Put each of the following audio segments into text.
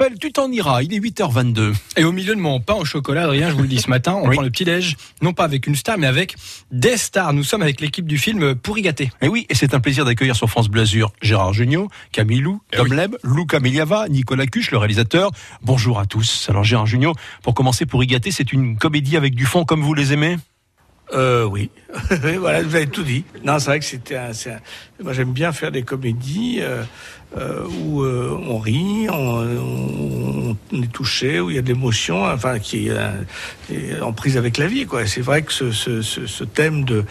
s'appelle Tu t'en iras. Il est 8h22. Et au milieu de mon pain au chocolat, Adrien, je vous le dis ce matin, on prend le petit-déj, non pas avec une star, mais avec des stars. Nous sommes avec l'équipe du film Pourri gâté. Et oui, et c'est un plaisir d'accueillir sur France Bleu Azur Gérard Jugnot, Camille Lou, Eh Tom oui. Leb, Luca Miliava, Nicolas Cuche, le réalisateur. Bonjour à tous. Alors Gérard Jugnot, pour commencer, Pourri gâté, c'est une comédie avec du fond comme vous les aimez? Euh, oui, voilà, vous avez tout dit. Non, c'est vrai que c'était un, Moi, j'aime bien faire des comédies euh, euh, où euh, on rit, on, on- est touché, où il y a de l'émotion, enfin, qui est, en prise avec la vie, quoi. C'est vrai que ce, thème de,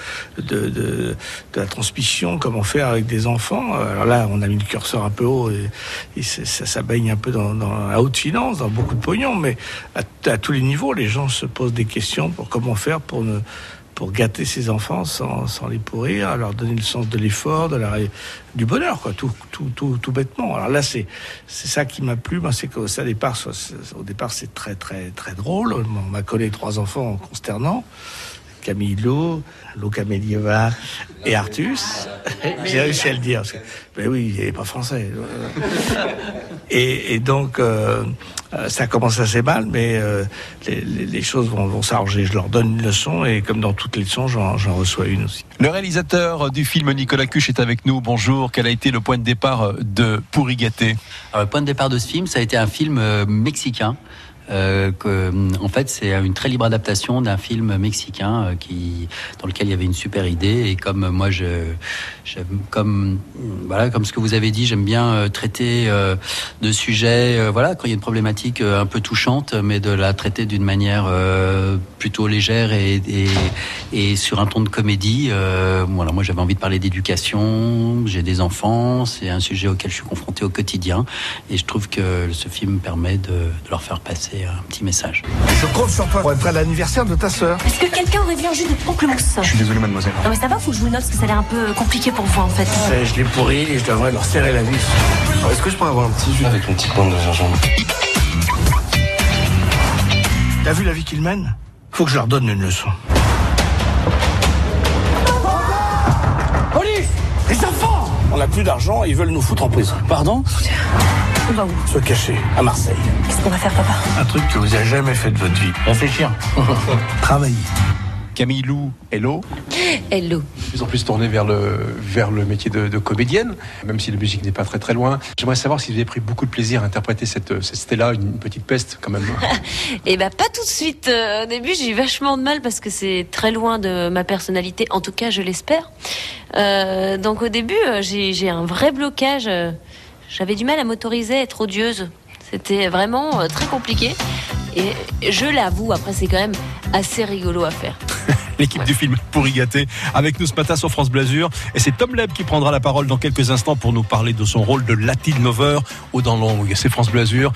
la transmission, comment faire avec des enfants, alors là, on a mis le curseur un peu haut et, ça, ça baigne un peu dans, dans la haute finance, dans beaucoup de pognon, mais à, à tous les niveaux, les gens se posent des questions pour comment faire pour ne pour gâter ses enfants sans, sans les pourrir, leur donner le sens de l'effort, de la, du bonheur, quoi, tout, tout, tout, tout bêtement. Alors là, c'est, c'est ça qui m'a plu, moi, c'est qu'au ça, départ, au départ, c'est très, très, très drôle. On m'a collé trois enfants consternants. Camille Lou, Luca Medieva et Artus. J'ai réussi à le dire. Parce que, ben oui, il n'est pas français. Et, et donc, euh, euh, ça commence assez mal, mais euh, les, les- les choses vont, vont s'arranger. Je leur donne une leçon et comme dans toutes les leçons, j'en j'en reçois une aussi. Le réalisateur du film Nicolas Cuche est avec nous. Bonjour. Quel a été le point de départ de Pourri gâté Alors, le point de départ de ce film, ça a été un film mexicain. Euh, que, en fait, c'est une très libre adaptation d'un film mexicain euh, qui, dans lequel il y avait une super idée. Et comme euh, moi, je, comme voilà, comme ce que vous avez dit, j'aime bien euh, traiter euh, de sujets, euh, voilà, quand il y a une problématique euh, un peu touchante, mais de la traiter d'une manière euh, plutôt légère et, sur un ton de comédie. Euh, voilà, moi, j'avais envie de parler d'éducation. J'ai des enfants, c'est un sujet auquel je suis confronté au quotidien, et je trouve que ce film permet de leur faire passer un petit message. Je compte sur toi pour être à l'anniversaire de ta sœur. Est-ce que quelqu'un aurait vu un jus de pamplemousse Je suis désolé, mademoiselle. Non mais ça va, faut que je vous le note parce que ça a l'air un peu compliqué pour vous en fait. Je l'ai pourri et je devrais leur serrer la vis. Est-ce que je pourrais avoir un petit jus avec une petite pointe de gingembre T'as vu la vie qu'ils mènent? Faut que je leur donne une leçon. Police Les enfants On n'a plus d'argent et ils veulent nous foutre en prison. Pardon? On va où Se cacher à Marseille. Qu'est-ce qu'on va faire papa? Un truc que vous avez jamais fait de votre vie. Réfléchir. Travailler. Camille Lou, hello. Hello. de plus en plus tournée vers le, vers le métier de, de comédienne, même si la musique n'est pas très très loin. J'aimerais savoir si vous avez pris beaucoup de plaisir à interpréter cette, cette Stella, une petite peste quand même. Eh ben pas tout de suite. Euh, au début, j'ai eu vachement de mal parce que c'est très loin de ma personnalité. En tout cas, je l'espère. Euh, donc au début, euh, j'ai j'ai un vrai blocage. J'avais du mal à m'autoriser à être odieuse. C'était vraiment euh, très compliqué. Et je l'avoue, après c'est quand même assez rigolo à faire. L'équipe du film Pourri gâté avec nous ce matin sur France Blasure. Et c'est Tom Leb qui prendra la parole dans quelques instants pour nous parler de son rôle de Latin Lover au Dans Longue. C'est France Blasure.